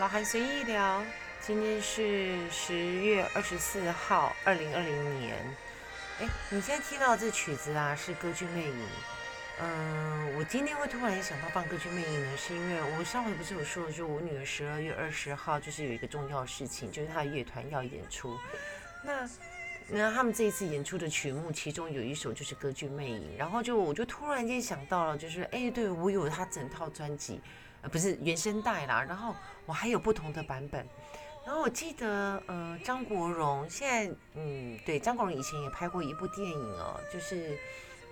老韩随意聊，今天是十月二十四号，二零二零年。哎，你现在听到这曲子啊，是《歌剧魅影》。嗯，我今天会突然想到放《歌剧魅影》呢，是因为我上回不是有说，就我女儿十二月二十号就是有一个重要事情，就是她的乐团要演出。那那他们这一次演出的曲目，其中有一首就是《歌剧魅影》，然后就我就突然间想到了，就是哎，对我有他整套专辑。呃，不是原声带啦，然后我还有不同的版本，然后我记得，呃，张国荣现在，嗯，对，张国荣以前也拍过一部电影哦，就是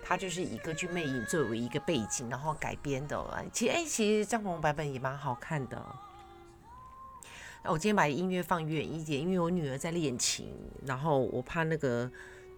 他就是以歌剧魅影作为一个背景，然后改编的，其实，哎，其实张国荣版本也蛮好看的。那我今天把音乐放远一点，因为我女儿在练琴，然后我怕那个。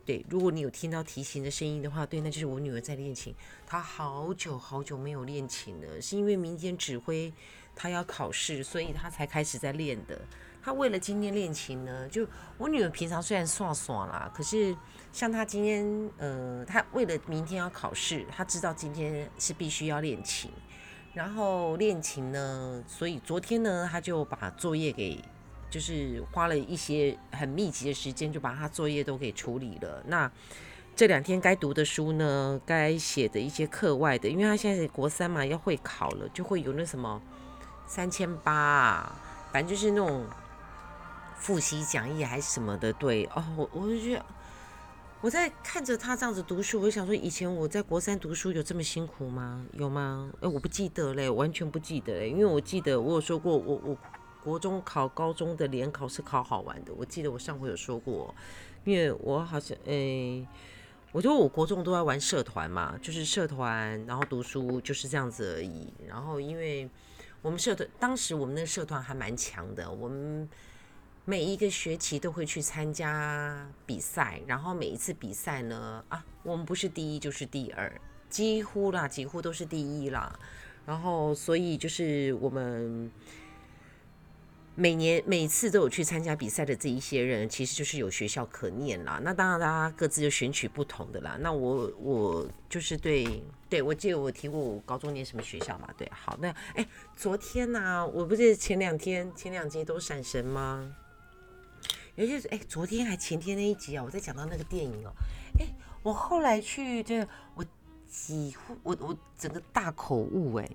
对，如果你有听到提琴的声音的话，对，那就是我女儿在练琴。她好久好久没有练琴了，是因为明天指挥她要考试，所以她才开始在练的。她为了今天练琴呢，就我女儿平常虽然耍耍啦，可是像她今天，呃，她为了明天要考试，她知道今天是必须要练琴，然后练琴呢，所以昨天呢，她就把作业给。就是花了一些很密集的时间，就把他作业都给处理了。那这两天该读的书呢，该写的一些课外的，因为他现在国三嘛，要会考了，就会有那什么三千八，反正就是那种复习讲义还是什么的。对哦，我我就觉得我在看着他这样子读书，我就想说，以前我在国三读书有这么辛苦吗？有吗？哎，我不记得嘞，完全不记得嘞，因为我记得我有说过，我我。国中考高中的联考是考好玩的，我记得我上回有说过，因为我好像诶，我觉得我国中都在玩社团嘛，就是社团，然后读书就是这样子而已。然后因为我们社团当时我们那个社团还蛮强的，我们每一个学期都会去参加比赛，然后每一次比赛呢，啊，我们不是第一就是第二，几乎啦，几乎都是第一啦。然后所以就是我们。每年每次都有去参加比赛的这一些人，其实就是有学校可念啦。那当然，大家各自就选取不同的啦。那我我就是对对，我记得我提过我高中念什么学校嘛？对，好，那哎，昨天呢，我不是前两天前两集都闪神吗？尤其是哎，昨天还前天那一集啊，我在讲到那个电影哦，哎，我后来去，就我几乎我我整个大口误哎。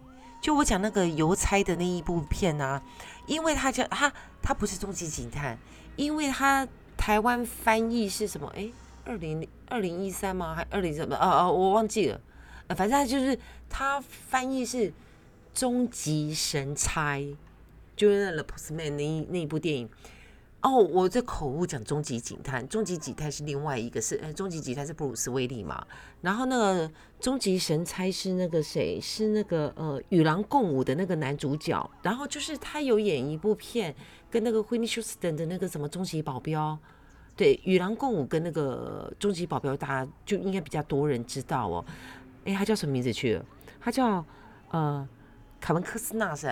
就我讲那个邮差的那一部片啊，因为他叫他他不是终极警探，因为他台湾翻译是什么？哎，二零二零一三吗？还二零什么？哦哦，我忘记了。反正他就是他翻译是终极神差，就是那《The Postman》那那一部电影。哦，我这口误讲终极警探，终极警探是另外一个，是呃，终极警探是布鲁斯威利嘛。然后那个终极神差是那个谁？是那个呃与狼共舞的那个男主角。然后就是他有演一部片，跟那个惠妮休斯顿的那个什么终极保镖。对，与狼共舞跟那个终极保镖，大家就应该比较多人知道哦。哎，他叫什么名字去了？他叫呃卡文科斯纳是？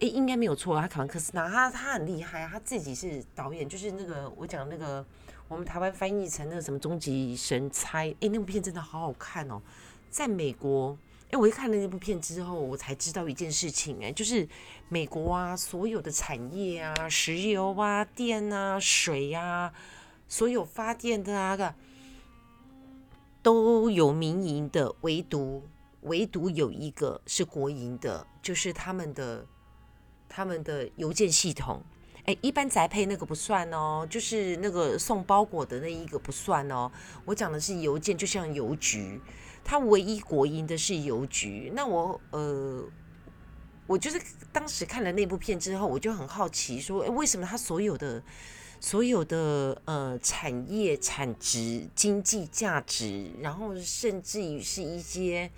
诶，应该没有错，他考完科斯纳，他他很厉害啊，他自己是导演，就是那个我讲那个我们台湾翻译成那个什么终极神猜，诶，那部片真的好好看哦，在美国，诶，我一看了那部片之后，我才知道一件事情，哎，就是美国啊，所有的产业啊，石油啊、电啊、水啊，所有发电的那个都有民营的，唯独唯独有一个是国营的，就是他们的。他们的邮件系统，哎，一般宅配那个不算哦，就是那个送包裹的那一个不算哦。我讲的是邮件，就像邮局，它唯一国营的是邮局。那我呃，我就是当时看了那部片之后，我就很好奇，说，哎，为什么它所有的所有的呃产业产值、经济价值，然后甚至于是一些。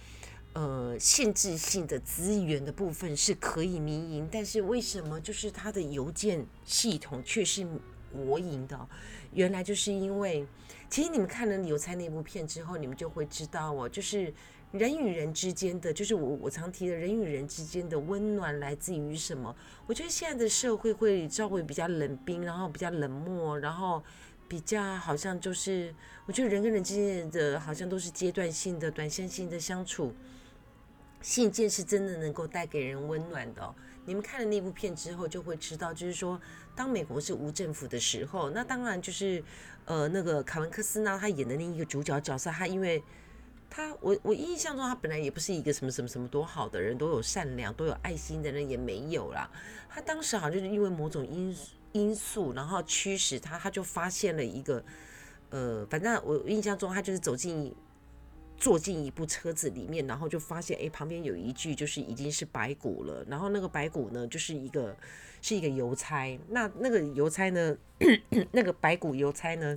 呃，限制性的资源的部分是可以民营，但是为什么就是它的邮件系统却是国营的？原来就是因为，其实你们看了邮差那部片之后，你们就会知道哦，就是人与人之间的，就是我我常提的人与人之间的温暖来自于什么？我觉得现在的社会会稍微比较冷冰，然后比较冷漠，然后比较好像就是，我觉得人跟人之间的好像都是阶段性的、短线性的相处。信件是真的能够带给人温暖的，你们看了那部片之后，就会知道，就是说，当美国是无政府的时候，那当然就是，呃，那个卡文科斯纳他演的那一个主角角色，他因为他，我我印象中他本来也不是一个什么什么什么多好的人，都有善良、都有爱心的人也没有啦。他当时好像就是因为某种因因素，然后驱使他，他就发现了一个，呃，反正我印象中他就是走进。坐进一部车子里面，然后就发现，哎，旁边有一具就是已经是白骨了。然后那个白骨呢，就是一个是一个邮差。那那个邮差呢，那个白骨邮差呢，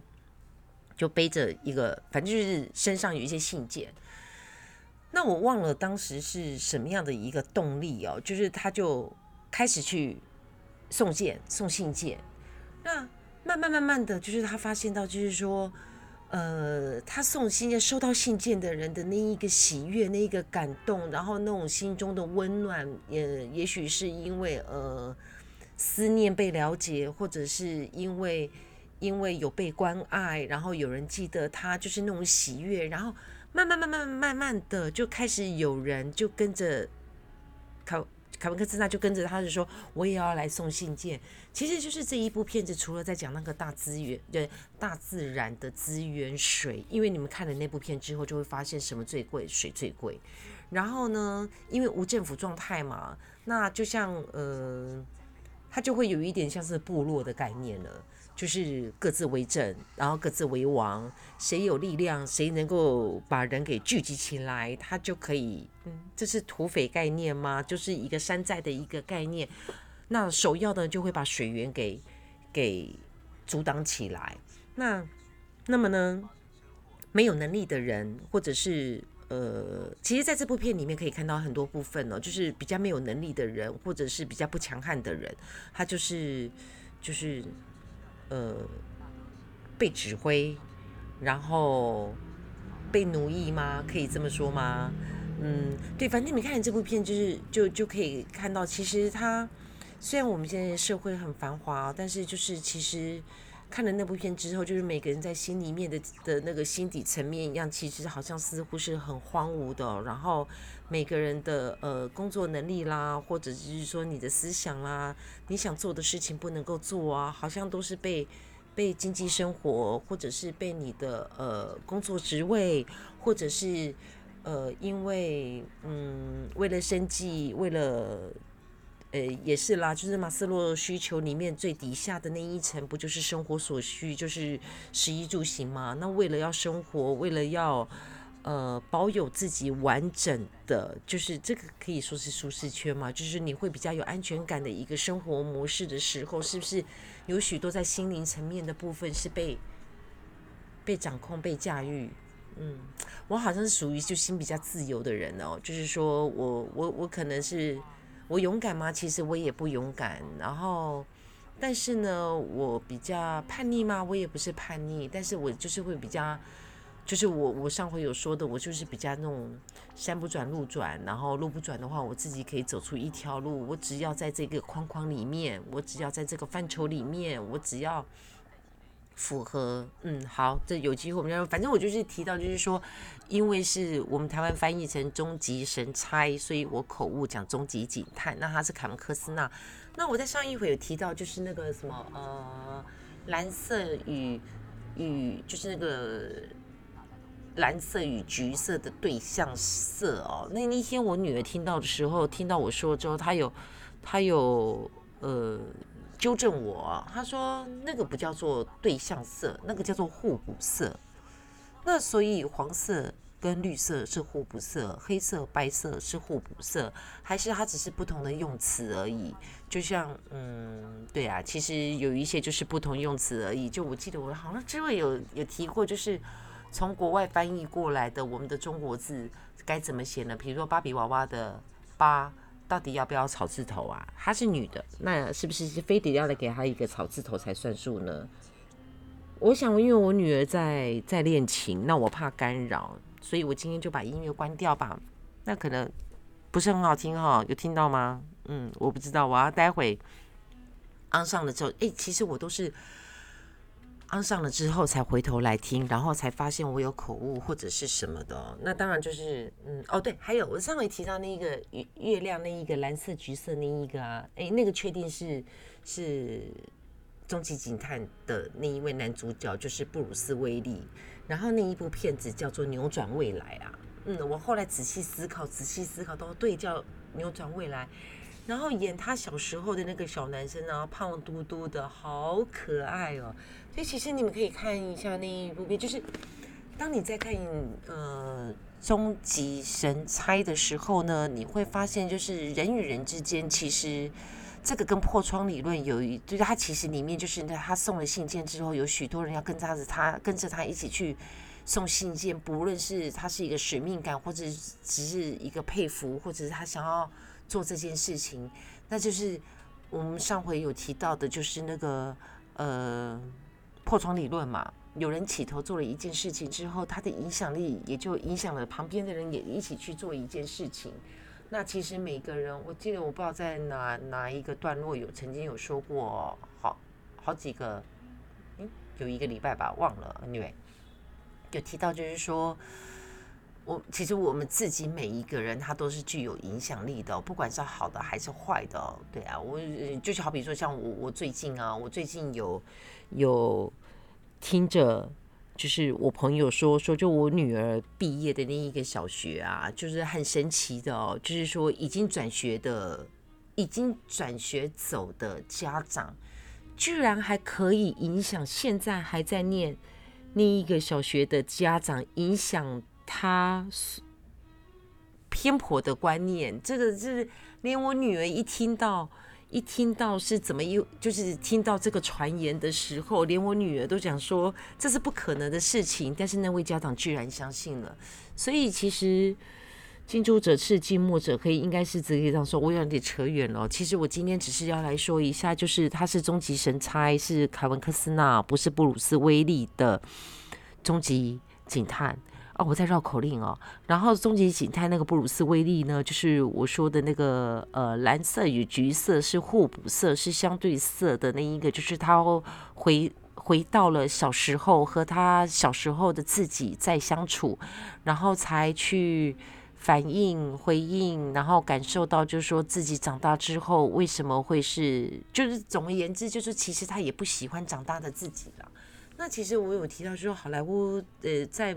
就背着一个，反正就是身上有一些信件。那我忘了当时是什么样的一个动力哦，就是他就开始去送件、送信件。那慢慢慢慢的就是他发现到，就是说。呃，他送信件、收到信件的人的那一个喜悦、那一个感动，然后那种心中的温暖，也也许是因为呃思念被了解，或者是因为因为有被关爱，然后有人记得他，就是那种喜悦，然后慢慢慢慢慢慢的就开始有人就跟着考。凯文·克斯纳就跟着他，就说：“我也要来送信件。”其实就是这一部片子，除了在讲那个大资源、对大自然的资源水，因为你们看了那部片之后，就会发现什么最贵，水最贵。然后呢，因为无政府状态嘛，那就像呃，它就会有一点像是部落的概念了。就是各自为政，然后各自为王，谁有力量，谁能够把人给聚集起来，他就可以。嗯，这是土匪概念吗？就是一个山寨的一个概念。那首要的就会把水源给给阻挡起来。那那么呢，没有能力的人，或者是呃，其实在这部片里面可以看到很多部分哦，就是比较没有能力的人，或者是比较不强悍的人，他就是就是。呃，被指挥，然后被奴役吗？可以这么说吗？嗯，对，反正你看这部片，就是就就可以看到，其实他虽然我们现在社会很繁华，但是就是其实看了那部片之后，就是每个人在心里面的的那个心底层面一样，其实好像似乎是很荒芜的。然后每个人的呃工作能力啦，或者就是说你的思想啦。你想做的事情不能够做啊，好像都是被被经济生活，或者是被你的呃工作职位，或者是呃因为嗯为了生计，为了呃也是啦，就是马斯洛需求里面最底下的那一层，不就是生活所需，就是食衣住行嘛？那为了要生活，为了要。呃，保有自己完整的，就是这个可以说是舒适圈嘛，就是你会比较有安全感的一个生活模式的时候，是不是有许多在心灵层面的部分是被被掌控、被驾驭？嗯，我好像是属于就心比较自由的人哦，就是说我我我可能是我勇敢吗？其实我也不勇敢，然后但是呢，我比较叛逆吗？我也不是叛逆，但是我就是会比较。就是我，我上回有说的，我就是比较那种山不转路转，然后路不转的话，我自己可以走出一条路。我只要在这个框框里面，我只要在这个范畴里面，我只要符合，嗯，好，这有机会我们反正我就是提到，就是说，因为是我们台湾翻译成终极神差，所以我口误讲终极警探。那他是凯文科斯纳。那我在上一回有提到，就是那个什么，呃，蓝色与与，就是那个。蓝色与橘色的对象色哦，那那天我女儿听到的时候，听到我说之后，她有，她有呃纠正我，他说那个不叫做对象色，那个叫做互补色。那所以黄色跟绿色是互补色，黑色白色是互补色，还是它只是不同的用词而已？就像嗯，对啊，其实有一些就是不同用词而已。就我记得我好像之位有有提过，就是。从国外翻译过来的我们的中国字该怎么写呢？比如说芭比娃娃的“芭”，到底要不要草字头啊？她是女的，那是不是非得要来给她一个草字头才算数呢？我想，因为我女儿在在练琴，那我怕干扰，所以我今天就把音乐关掉吧。那可能不是很好听哈，有听到吗？嗯，我不知道，我要待会安上了之后，哎，其实我都是。安上了之后才回头来听，然后才发现我有口误或者是什么的。那当然就是，嗯，哦对，还有我上回提到那一个月月亮那一个蓝色橘色那一个啊，哎，那个确定是是终极警探的那一位男主角，就是布鲁斯威利。然后那一部片子叫做《扭转未来》啊，嗯，我后来仔细思考，仔细思考都对，叫《扭转未来》。然后演他小时候的那个小男生啊，胖嘟嘟的，好可爱哦。所以其实你们可以看一下那一部片，就是当你在看呃《终极神猜》的时候呢，你会发现就是人与人之间，其实这个跟破窗理论有一，就是他其实里面就是他送了信件之后，有许多人要跟着他，跟着他一起去送信件，不论是他是一个使命感，或者只是一个佩服，或者是他想要。做这件事情，那就是我们上回有提到的，就是那个呃破窗理论嘛。有人起头做了一件事情之后，他的影响力也就影响了旁边的人，也一起去做一件事情。那其实每个人，我记得我不知道在哪哪一个段落有曾经有说过，好好几个，嗯，有一个礼拜吧，忘了因为有提到就是说。我其实我们自己每一个人，他都是具有影响力的，不管是好的还是坏的。对啊，我就是好比说，像我，我最近啊，我最近有有听着，就是我朋友说说，就我女儿毕业的那一个小学啊，就是很神奇的哦，就是说已经转学的，已经转学走的家长，居然还可以影响现在还在念那一个小学的家长，影响。他偏颇的观念，这个是连我女儿一听到，一听到是怎么又就是听到这个传言的时候，连我女儿都讲说这是不可能的事情，但是那位家长居然相信了。所以其实近朱者赤，近墨者黑，应该是这样说。我有点扯远了。其实我今天只是要来说一下，就是他是终极神差，是凯文科斯纳，不是布鲁斯威利的终极警探。哦，我在绕口令哦。然后终极警探那个布鲁斯威利呢，就是我说的那个呃，蓝色与橘色是互补色，是相对色的那一个，就是他回回到了小时候和他小时候的自己在相处，然后才去反应回应，然后感受到就是说自己长大之后为什么会是，就是总而言之，就是其实他也不喜欢长大的自己了。那其实我有提到说好莱坞呃在。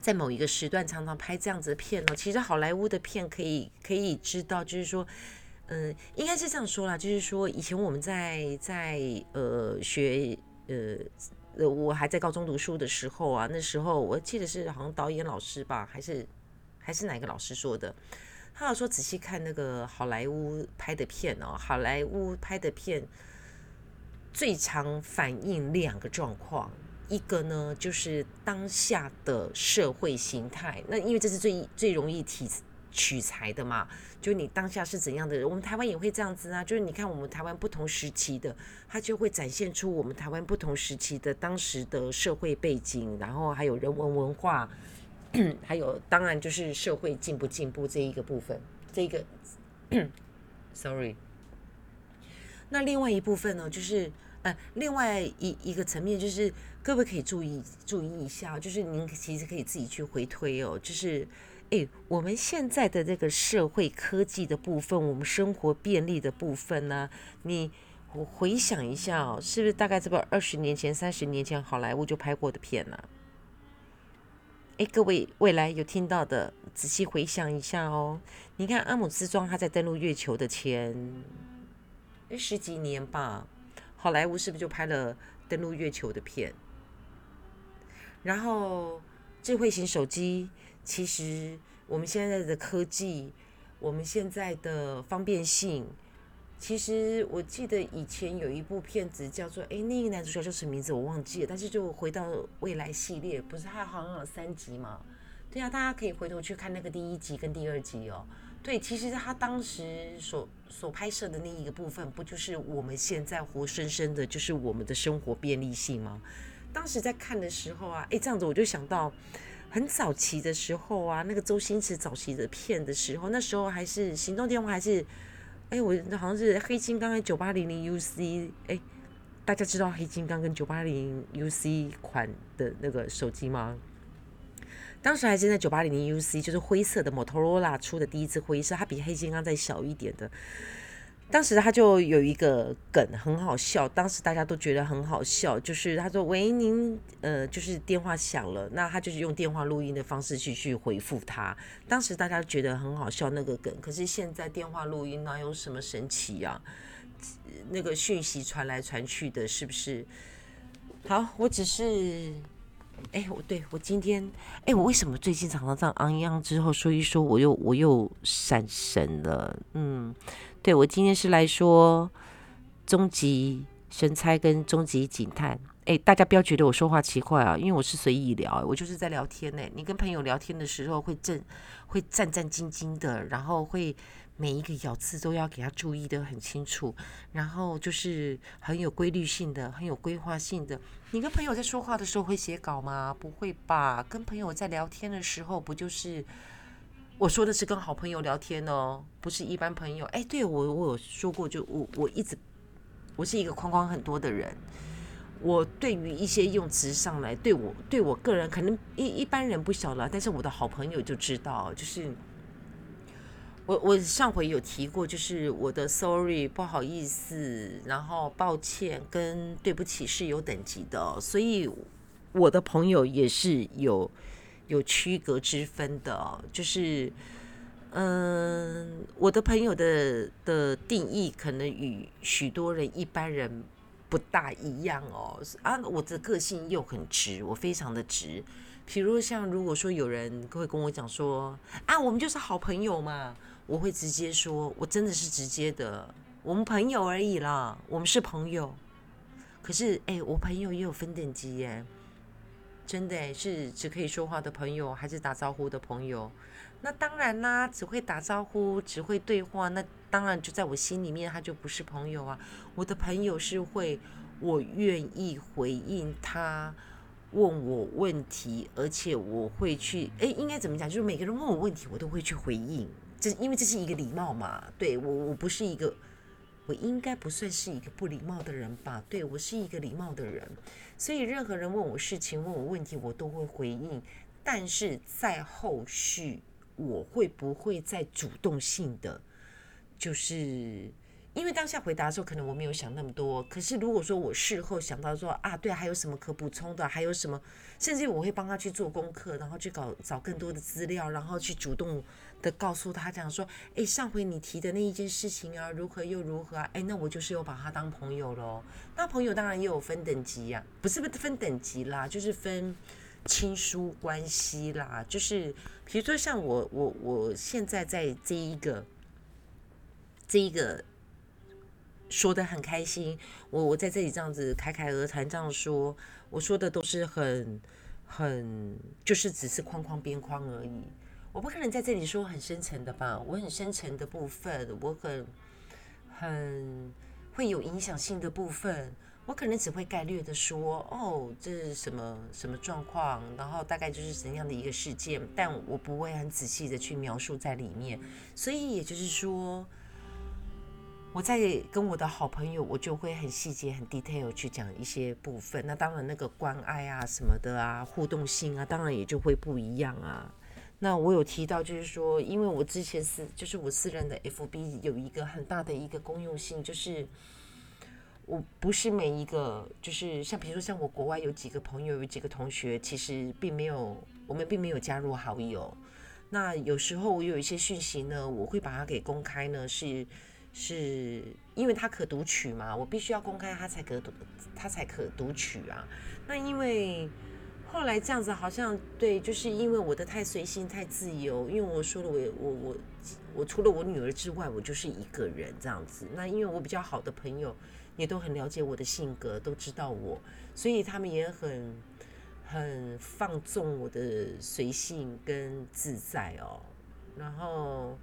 在某一个时段常常拍这样子的片哦，其实好莱坞的片可以可以知道，就是说，嗯，应该是这样说啦，就是说以前我们在在呃学呃呃我还在高中读书的时候啊，那时候我记得是好像导演老师吧，还是还是哪个老师说的，他有说仔细看那个好莱坞拍的片哦，好莱坞拍的片最常反映两个状况。一个呢，就是当下的社会形态。那因为这是最最容易提取材的嘛，就你当下是怎样的人，我们台湾也会这样子啊。就是你看我们台湾不同时期的，它就会展现出我们台湾不同时期的当时的社会背景，然后还有人文文化，还有当然就是社会进不进步这一个部分。这个，sorry。那另外一部分呢，就是呃，另外一一个层面就是。各位可以注意注意一下，就是您其实可以自己去回推哦。就是，诶，我们现在的这个社会科技的部分，我们生活便利的部分呢，你我回想一下哦，是不是大概这个二十年前、三十年前好莱坞就拍过的片呢？诶，各位未来有听到的，仔细回想一下哦。你看阿姆斯壮他在登陆月球的前十几年吧，好莱坞是不是就拍了登陆月球的片？然后，智慧型手机，其实我们现在的科技，我们现在的方便性，其实我记得以前有一部片子叫做，哎，那个男主角叫什么名字我忘记了，但是就回到未来系列，不是它好像有三集嘛？对啊，大家可以回头去看那个第一集跟第二集哦。对，其实他当时所所拍摄的那一个部分，不就是我们现在活生生的，就是我们的生活便利性吗？当时在看的时候啊，哎，这样子我就想到很早期的时候啊，那个周星驰早期的片的时候，那时候还是行动电话还是，哎，我好像是黑金刚还九八零零 UC，哎，大家知道黑金刚跟九八零 UC 款的那个手机吗？当时还是在九八零零 UC，就是灰色的 Motorola 出的第一支灰色，它比黑金刚再小一点的。当时他就有一个梗很好笑，当时大家都觉得很好笑，就是他说：“喂，您呃，就是电话响了。”那他就是用电话录音的方式去去回复他。当时大家觉得很好笑那个梗，可是现在电话录音哪有什么神奇呀？那个讯息传来传去的，是不是？好，我只是。哎，我对我今天，哎，我为什么最近常常这样昂扬之后说一说，我又我又闪神了？嗯，对我今天是来说终极神猜跟终极警探。哎，大家不要觉得我说话奇怪啊，因为我是随意聊，我就是在聊天呢。你跟朋友聊天的时候会正会战战兢兢的，然后会。每一个咬字都要给他注意的很清楚，然后就是很有规律性的、很有规划性的。你跟朋友在说话的时候会写稿吗？不会吧？跟朋友在聊天的时候，不就是我说的是跟好朋友聊天哦，不是一般朋友。哎，对我我有说过，就我我一直我是一个框框很多的人，我对于一些用词上来，对我对我个人可能一一般人不晓得，但是我的好朋友就知道，就是。我我上回有提过，就是我的 sorry 不好意思，然后抱歉跟对不起是有等级的，所以我的朋友也是有有区隔之分的，就是嗯，我的朋友的的定义可能与许多人一般人不大一样哦，啊，我的个性又很直，我非常的直，比如像如果说有人会跟我讲说啊，我们就是好朋友嘛。我会直接说，我真的是直接的，我们朋友而已啦，我们是朋友。可是，哎，我朋友也有分等级耶，真的是只可以说话的朋友，还是打招呼的朋友？那当然啦，只会打招呼，只会对话，那当然就在我心里面，他就不是朋友啊。我的朋友是会，我愿意回应他问我问题，而且我会去，哎，应该怎么讲？就是每个人问我问题，我都会去回应。这因为这是一个礼貌嘛，对我我不是一个，我应该不算是一个不礼貌的人吧？对我是一个礼貌的人，所以任何人问我事情、问我问题，我都会回应。但是在后续，我会不会再主动性的，就是因为当下回答的时候，可能我没有想那么多。可是如果说我事后想到说啊，对，还有什么可补充的？还有什么？甚至我会帮他去做功课，然后去搞找更多的资料，然后去主动。的告诉他讲说，哎，上回你提的那一件事情啊，如何又如何啊？哎，那我就是有把他当朋友喽。那朋友当然也有分等级呀，不是不分等级啦，就是分亲疏关系啦。就是比如说像我我我现在在这一个这一个说的很开心，我我在这里这样子侃侃而谈这样说，我说的都是很很就是只是框框边框而已。我不可能在这里说很深层的吧，我很深层的部分，我很很会有影响性的部分，我可能只会概略的说，哦，这是什么什么状况，然后大概就是怎样的一个事件，但我不会很仔细的去描述在里面，所以也就是说，我在跟我的好朋友，我就会很细节、很 detail 去讲一些部分，那当然那个关爱啊什么的啊，互动性啊，当然也就会不一样啊。那我有提到，就是说，因为我之前是，就是我私人的 FB 有一个很大的一个公用性，就是我不是每一个，就是像比如说像我国外有几个朋友，有几个同学，其实并没有，我们并没有加入好友。那有时候我有一些讯息呢，我会把它给公开呢，是是因为它可读取嘛，我必须要公开它才可读，它才可读取啊。那因为。后来这样子好像对，就是因为我的太随性、太自由。因为我说了，我我我我除了我女儿之外，我就是一个人这样子。那因为我比较好的朋友也都很了解我的性格，都知道我，所以他们也很很放纵我的随性跟自在哦。然后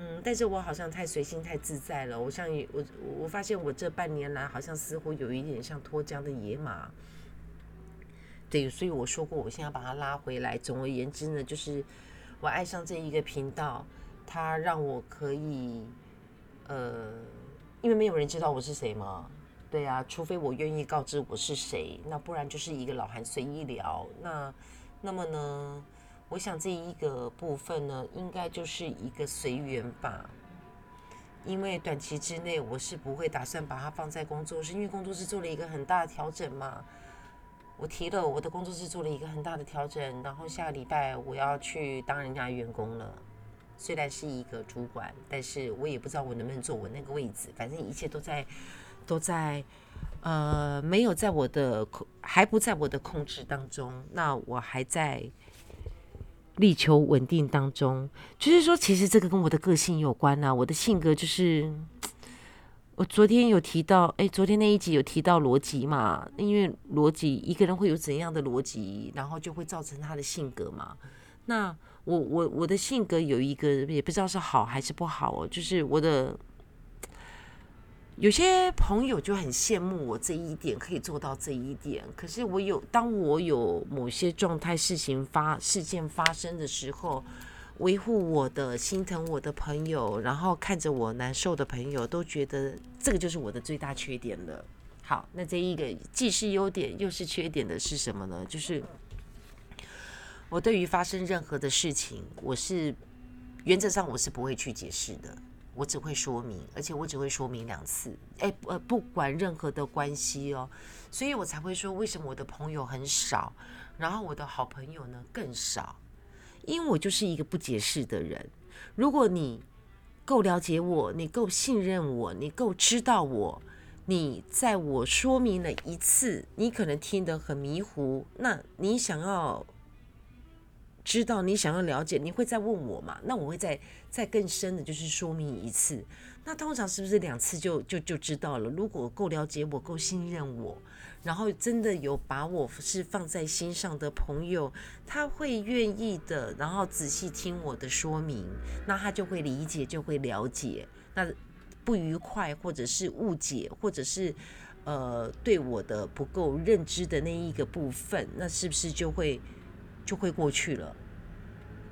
嗯，但是我好像太随性、太自在了。我像我我发现我这半年来好像似乎有一点像脱缰的野马。对，所以我说过，我现在把它拉回来。总而言之呢，就是我爱上这一个频道，它让我可以，呃，因为没有人知道我是谁嘛，对啊，除非我愿意告知我是谁，那不然就是一个老韩随意聊。那那么呢，我想这一个部分呢，应该就是一个随缘吧。因为短期之内我是不会打算把它放在工作室，因为工作室做了一个很大的调整嘛。我提了我的工作室做了一个很大的调整，然后下个礼拜我要去当人家员工了。虽然是一个主管，但是我也不知道我能不能坐我那个位置。反正一切都在都在呃没有在我的控还不在我的控制当中。那我还在。力求稳定当中，就是说，其实这个跟我的个性有关呐。我的性格就是，我昨天有提到，哎，昨天那一集有提到逻辑嘛？因为逻辑，一个人会有怎样的逻辑，然后就会造成他的性格嘛。那我我我的性格有一个，也不知道是好还是不好哦，就是我的。有些朋友就很羡慕我这一点可以做到这一点，可是我有当我有某些状态、事情发事件发生的时候，维护我的、心疼我的朋友，然后看着我难受的朋友，都觉得这个就是我的最大缺点了。好，那这一个既是优点又是缺点的是什么呢？就是我对于发生任何的事情，我是原则上我是不会去解释的。我只会说明，而且我只会说明两次。哎，呃，不管任何的关系哦，所以我才会说，为什么我的朋友很少，然后我的好朋友呢更少？因为我就是一个不解释的人。如果你够了解我，你够信任我，你够知道我，你在我说明了一次，你可能听得很迷糊，那你想要。知道你想要了解，你会再问我嘛？那我会再再更深的，就是说明一次。那通常是不是两次就就就知道了？如果够了解我，够信任我，然后真的有把我是放在心上的朋友，他会愿意的，然后仔细听我的说明，那他就会理解，就会了解。那不愉快或者是误解，或者是呃对我的不够认知的那一个部分，那是不是就会？就会过去了。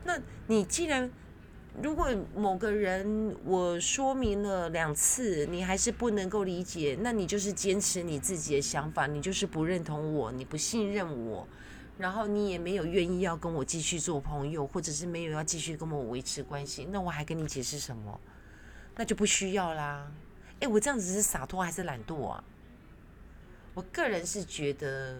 那你既然如果某个人我说明了两次，你还是不能够理解，那你就是坚持你自己的想法，你就是不认同我，你不信任我，然后你也没有愿意要跟我继续做朋友，或者是没有要继续跟我维持关系，那我还跟你解释什么？那就不需要啦。哎，我这样子是洒脱还是懒惰啊？我个人是觉得。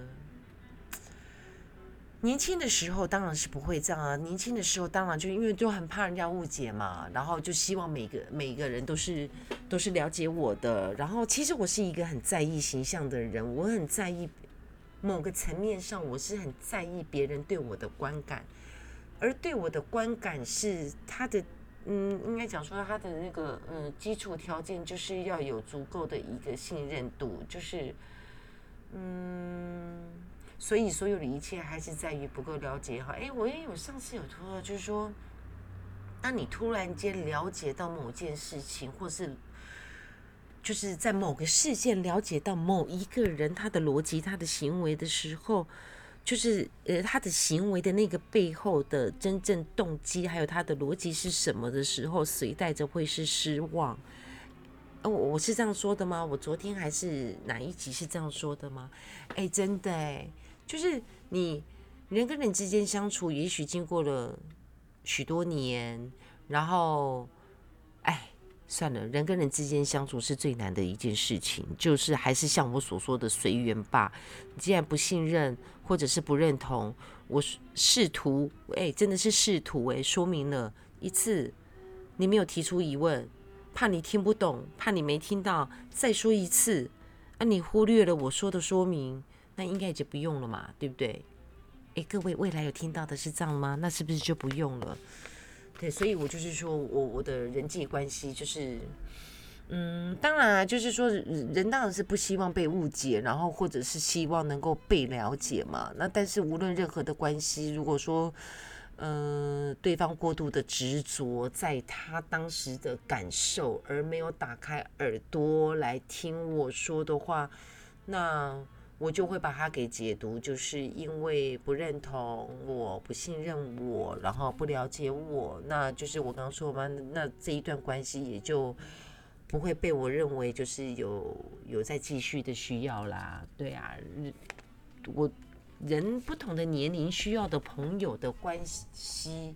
年轻的时候当然是不会这样啊！年轻的时候当然就因为就很怕人家误解嘛，然后就希望每个每个人都是都是了解我的。然后其实我是一个很在意形象的人，我很在意某个层面上，我是很在意别人对我的观感，而对我的观感是他的嗯，应该讲说他的那个嗯基础条件就是要有足够的一个信任度，就是嗯。所以，所有的一切还是在于不够了解哈。哎，我也有上次有说到，就是说，当你突然间了解到某件事情，或是就是在某个事件了解到某一个人他的逻辑、他的行为的时候，就是呃他的行为的那个背后的真正动机，还有他的逻辑是什么的时候，随带着会是失望。哦，我是这样说的吗？我昨天还是哪一集是这样说的吗？哎，真的哎。就是你人跟人之间相处，也许经过了许多年，然后，哎，算了，人跟人之间相处是最难的一件事情，就是还是像我所说的随缘吧。既然不信任或者是不认同，我试图，哎，真的是试图，哎，说明了一次，你没有提出疑问，怕你听不懂，怕你没听到，再说一次，啊，你忽略了我说的说明。那应该也就不用了嘛，对不对？诶，各位未来有听到的是这样吗？那是不是就不用了？对，所以我就是说我我的人际关系就是，嗯，当然啊，就是说人当然是不希望被误解，然后或者是希望能够被了解嘛。那但是无论任何的关系，如果说，嗯，对方过度的执着在他当时的感受，而没有打开耳朵来听我说的话，那。我就会把它给解读，就是因为不认同我、不信任我，然后不了解我，那就是我刚刚说嘛，那这一段关系也就不会被我认为就是有有在继续的需要啦。对啊，我人不同的年龄需要的朋友的关系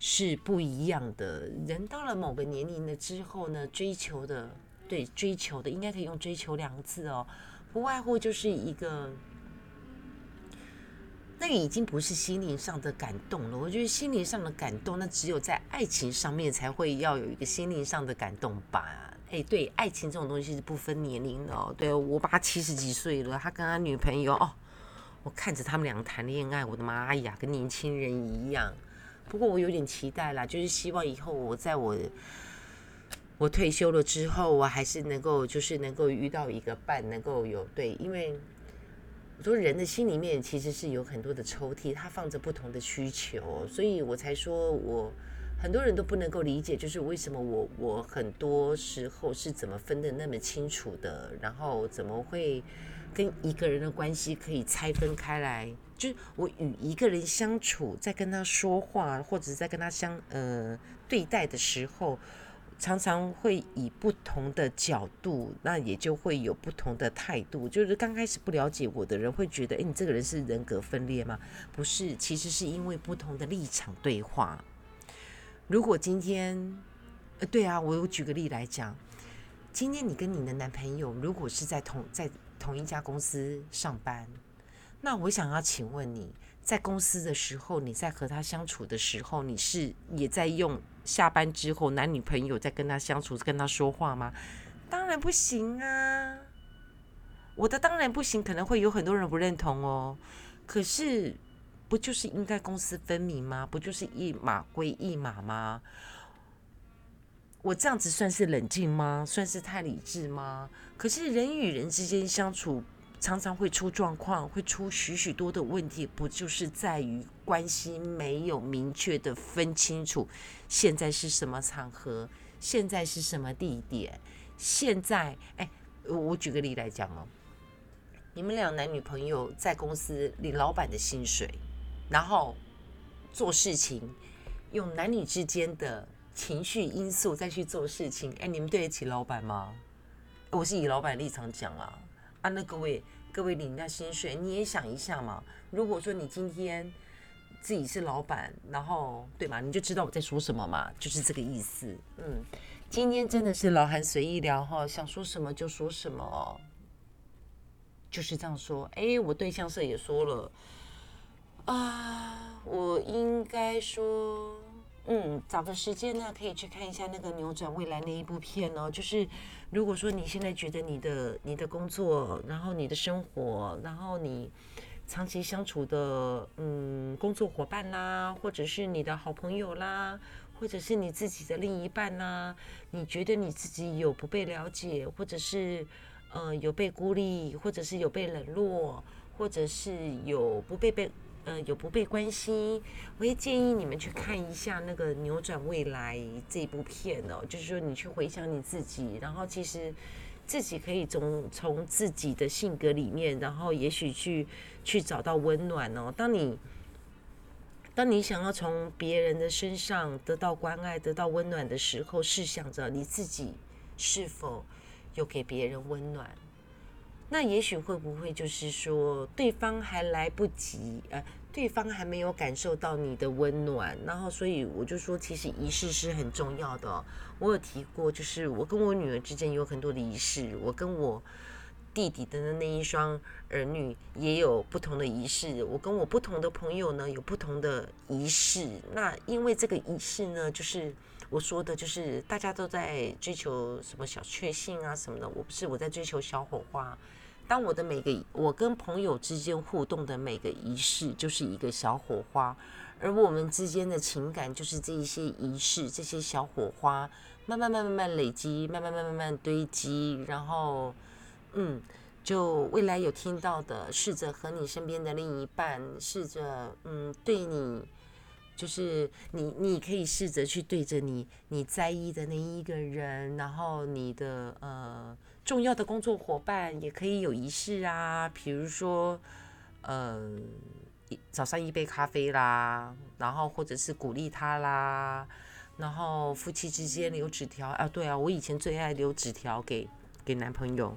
是不一样的。人到了某个年龄了之后呢，追求的对追求的应该可以用“追求”两个字哦，不外乎就是一个。那个已经不是心灵上的感动了，我觉得心灵上的感动，那只有在爱情上面才会要有一个心灵上的感动吧。哎，对，爱情这种东西是不分年龄的哦。对我爸七十几岁了，他跟他女朋友哦，我看着他们两个谈恋爱，我的妈呀，跟年轻人一样。不过我有点期待啦，就是希望以后我在我我退休了之后，我还是能够就是能够遇到一个伴，能够有对，因为我。说人的心里面其实是有很多的抽屉，它放着不同的需求，所以我才说我很多人都不能够理解，就是为什么我我很多时候是怎么分的那么清楚的，然后怎么会跟一个人的关系可以拆分开来？就是我与一个人相处，在跟他说话，或者是在跟他相呃对待的时候。常常会以不同的角度，那也就会有不同的态度。就是刚开始不了解我的人会觉得，哎，你这个人是人格分裂吗？不是，其实是因为不同的立场对话。如果今天，呃，对啊，我举个例来讲，今天你跟你的男朋友如果是在同在同一家公司上班，那我想要请问你。在公司的时候，你在和他相处的时候，你是也在用下班之后男女朋友在跟他相处、跟他说话吗？当然不行啊！我的当然不行，可能会有很多人不认同哦。可是，不就是应该公私分明吗？不就是一码归一码吗？我这样子算是冷静吗？算是太理智吗？可是人与人之间相处。常常会出状况，会出许许多的问题，不就是在于关系没有明确的分清楚，现在是什么场合，现在是什么地点，现在，哎，我举个例来讲哦，你们俩男女朋友在公司领老板的薪水，然后做事情，用男女之间的情绪因素再去做事情，哎，你们对得起老板吗？我是以老板立场讲啊。啊，那各位，各位领那薪水，你也想一下嘛。如果说你今天自己是老板，然后对嘛，你就知道我在说什么嘛，就是这个意思。嗯，今天真的是老韩随意聊哈，想说什么就说什么，就是这样说。哎，我对象社也说了啊，我应该说。嗯，找个时间呢，可以去看一下那个《扭转未来》那一部片哦。就是如果说你现在觉得你的你的工作，然后你的生活，然后你长期相处的嗯工作伙伴啦，或者是你的好朋友啦，或者是你自己的另一半啦，你觉得你自己有不被了解，或者是呃有被孤立，或者是有被冷落，或者是有不被被。呃，有不被关心，我也建议你们去看一下那个《扭转未来》这部片哦。就是说，你去回想你自己，然后其实自己可以从从自己的性格里面，然后也许去去找到温暖哦。当你当你想要从别人的身上得到关爱、得到温暖的时候，试想着你自己是否有给别人温暖。那也许会不会就是说，对方还来不及，呃，对方还没有感受到你的温暖，然后所以我就说，其实仪式是很重要的。我有提过，就是我跟我女儿之间有很多的仪式，我跟我弟弟的那一双儿女也有不同的仪式，我跟我不同的朋友呢有不同的仪式。那因为这个仪式呢，就是我说的，就是大家都在追求什么小确幸啊什么的，我不是我在追求小火花。当我的每个我跟朋友之间互动的每个仪式，就是一个小火花，而我们之间的情感就是这一些仪式，这些小火花，慢慢慢慢慢累积，慢慢慢慢慢堆积，然后，嗯，就未来有听到的，试着和你身边的另一半，试着嗯对你，就是你你可以试着去对着你你在意的那一个人，然后你的呃。重要的工作伙伴也可以有仪式啊，比如说，呃，早上一杯咖啡啦，然后或者是鼓励他啦，然后夫妻之间留纸条啊，对啊，我以前最爱留纸条给给男朋友，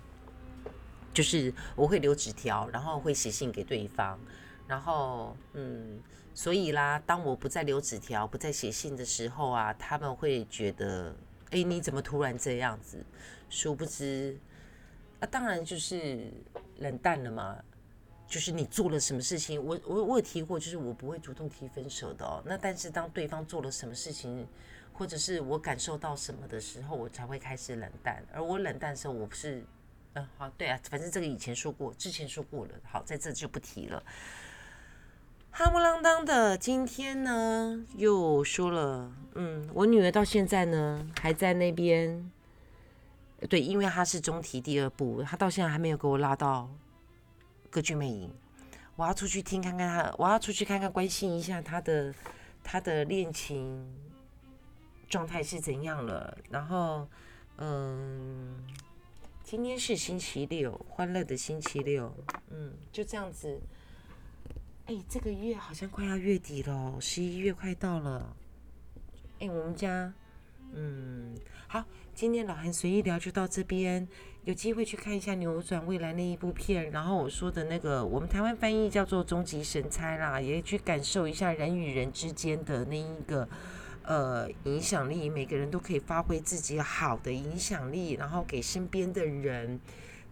就是我会留纸条，然后会写信给对方，然后嗯，所以啦，当我不再留纸条、不再写信的时候啊，他们会觉得，哎，你怎么突然这样子？殊不知，啊，当然就是冷淡了嘛。就是你做了什么事情，我我我有提过，就是我不会主动提分手的哦。那但是当对方做了什么事情，或者是我感受到什么的时候，我才会开始冷淡。而我冷淡的时候，我不是，嗯，好，对啊，反正这个以前说过，之前说过了，好，在这就不提了。哈不啷当的，今天呢又说了，嗯，我女儿到现在呢还在那边，对，因为他是中提第二部，他到现在还没有给我拉到。歌剧魅影，我要出去听看看他，我要出去看看，关心一下他的他的恋情状态是怎样了。然后，嗯，今天是星期六，欢乐的星期六，嗯，就这样子。哎，这个月好像快要月底了，十一月快到了。哎，我们家，嗯，好，今天老韩随意聊就到这边。有机会去看一下《扭转未来》那一部片，然后我说的那个，我们台湾翻译叫做《终极神猜》啦，也去感受一下人与人之间的那一个呃影响力，每个人都可以发挥自己好的影响力，然后给身边的人。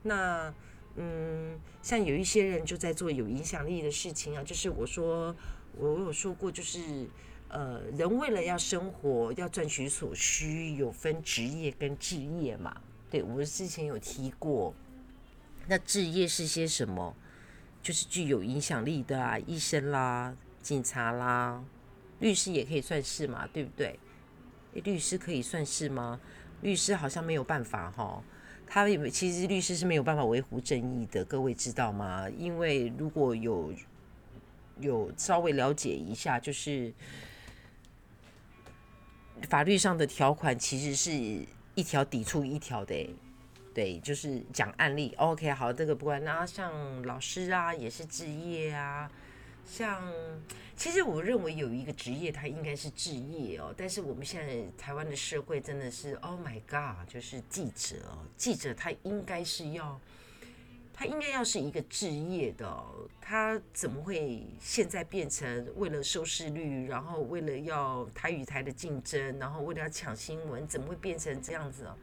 那嗯，像有一些人就在做有影响力的事情啊，就是我说我有说过，就是呃，人为了要生活，要赚取所需，有分职业跟置业嘛。对，我之前有提过，那置业是些什么？就是具有影响力的啊，医生啦、警察啦、律师也可以算是嘛，对不对？律师可以算是吗？律师好像没有办法哈，他有其实律师是没有办法维护正义的，各位知道吗？因为如果有有稍微了解一下，就是法律上的条款其实是。一条抵触一条的，对，就是讲案例。OK，好，这个不管。然后像老师啊，也是置业啊。像，其实我认为有一个职业，它应该是置业哦。但是我们现在台湾的社会真的是，Oh my God，就是记者哦。记者他应该是要。他应该要是一个置业的，他怎么会现在变成为了收视率，然后为了要台与台的竞争，然后为了要抢新闻，怎么会变成这样子啊？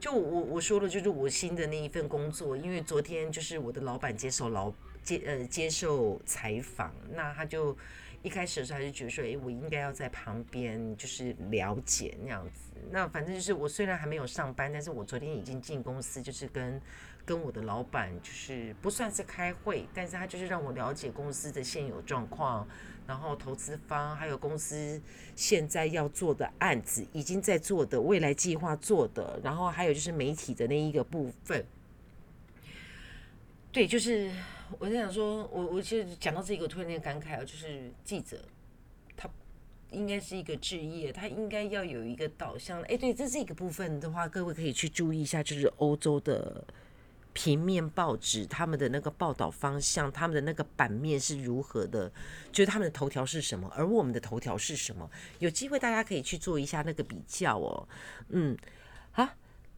就我我说了，就是我新的那一份工作，因为昨天就是我的老板接受老接呃接受采访，那他就一开始的时候他就觉得说，哎，我应该要在旁边就是了解那样子。那反正就是我虽然还没有上班，但是我昨天已经进公司，就是跟。跟我的老板就是不算是开会，但是他就是让我了解公司的现有状况，然后投资方还有公司现在要做的案子，已经在做的未来计划做的，然后还有就是媒体的那一个部分。对，就是我在想说，我我其实讲到这个，突然间感慨啊，就是记者他应该是一个职业，他应该要有一个导向。哎，对，这这个部分的话，各位可以去注意一下，就是欧洲的。平面报纸他们的那个报道方向，他们的那个版面是如何的？就是他们的头条是什么，而我们的头条是什么？有机会大家可以去做一下那个比较哦。嗯，好，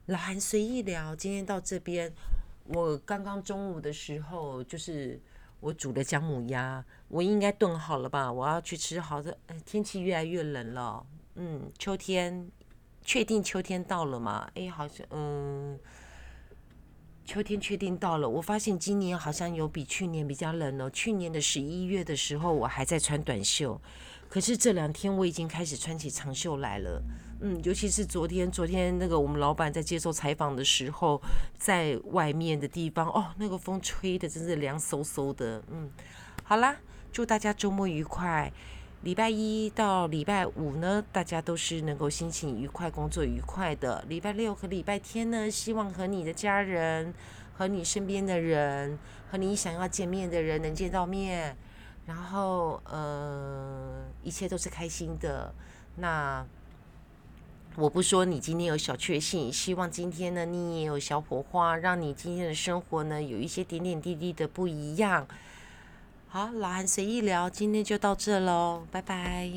老韩随意聊，今天到这边。我刚刚中午的时候，就是我煮的姜母鸭，我应该炖好了吧？我要去吃。好的，天气越来越冷了。嗯，秋天，确定秋天到了吗？哎，好像，嗯。秋天确定到了，我发现今年好像有比去年比较冷哦。去年的十一月的时候，我还在穿短袖，可是这两天我已经开始穿起长袖来了。嗯，尤其是昨天，昨天那个我们老板在接受采访的时候，在外面的地方，哦，那个风吹的真是凉飕飕的。嗯，好啦，祝大家周末愉快。礼拜一到礼拜五呢，大家都是能够心情愉快、工作愉快的。礼拜六和礼拜天呢，希望和你的家人、和你身边的人、和你想要见面的人能见到面，然后呃，一切都是开心的。那我不说你今天有小确幸，希望今天呢你也有小火花，让你今天的生活呢有一些点点滴滴的不一样。好，老韩随意聊，今天就到这喽，拜拜。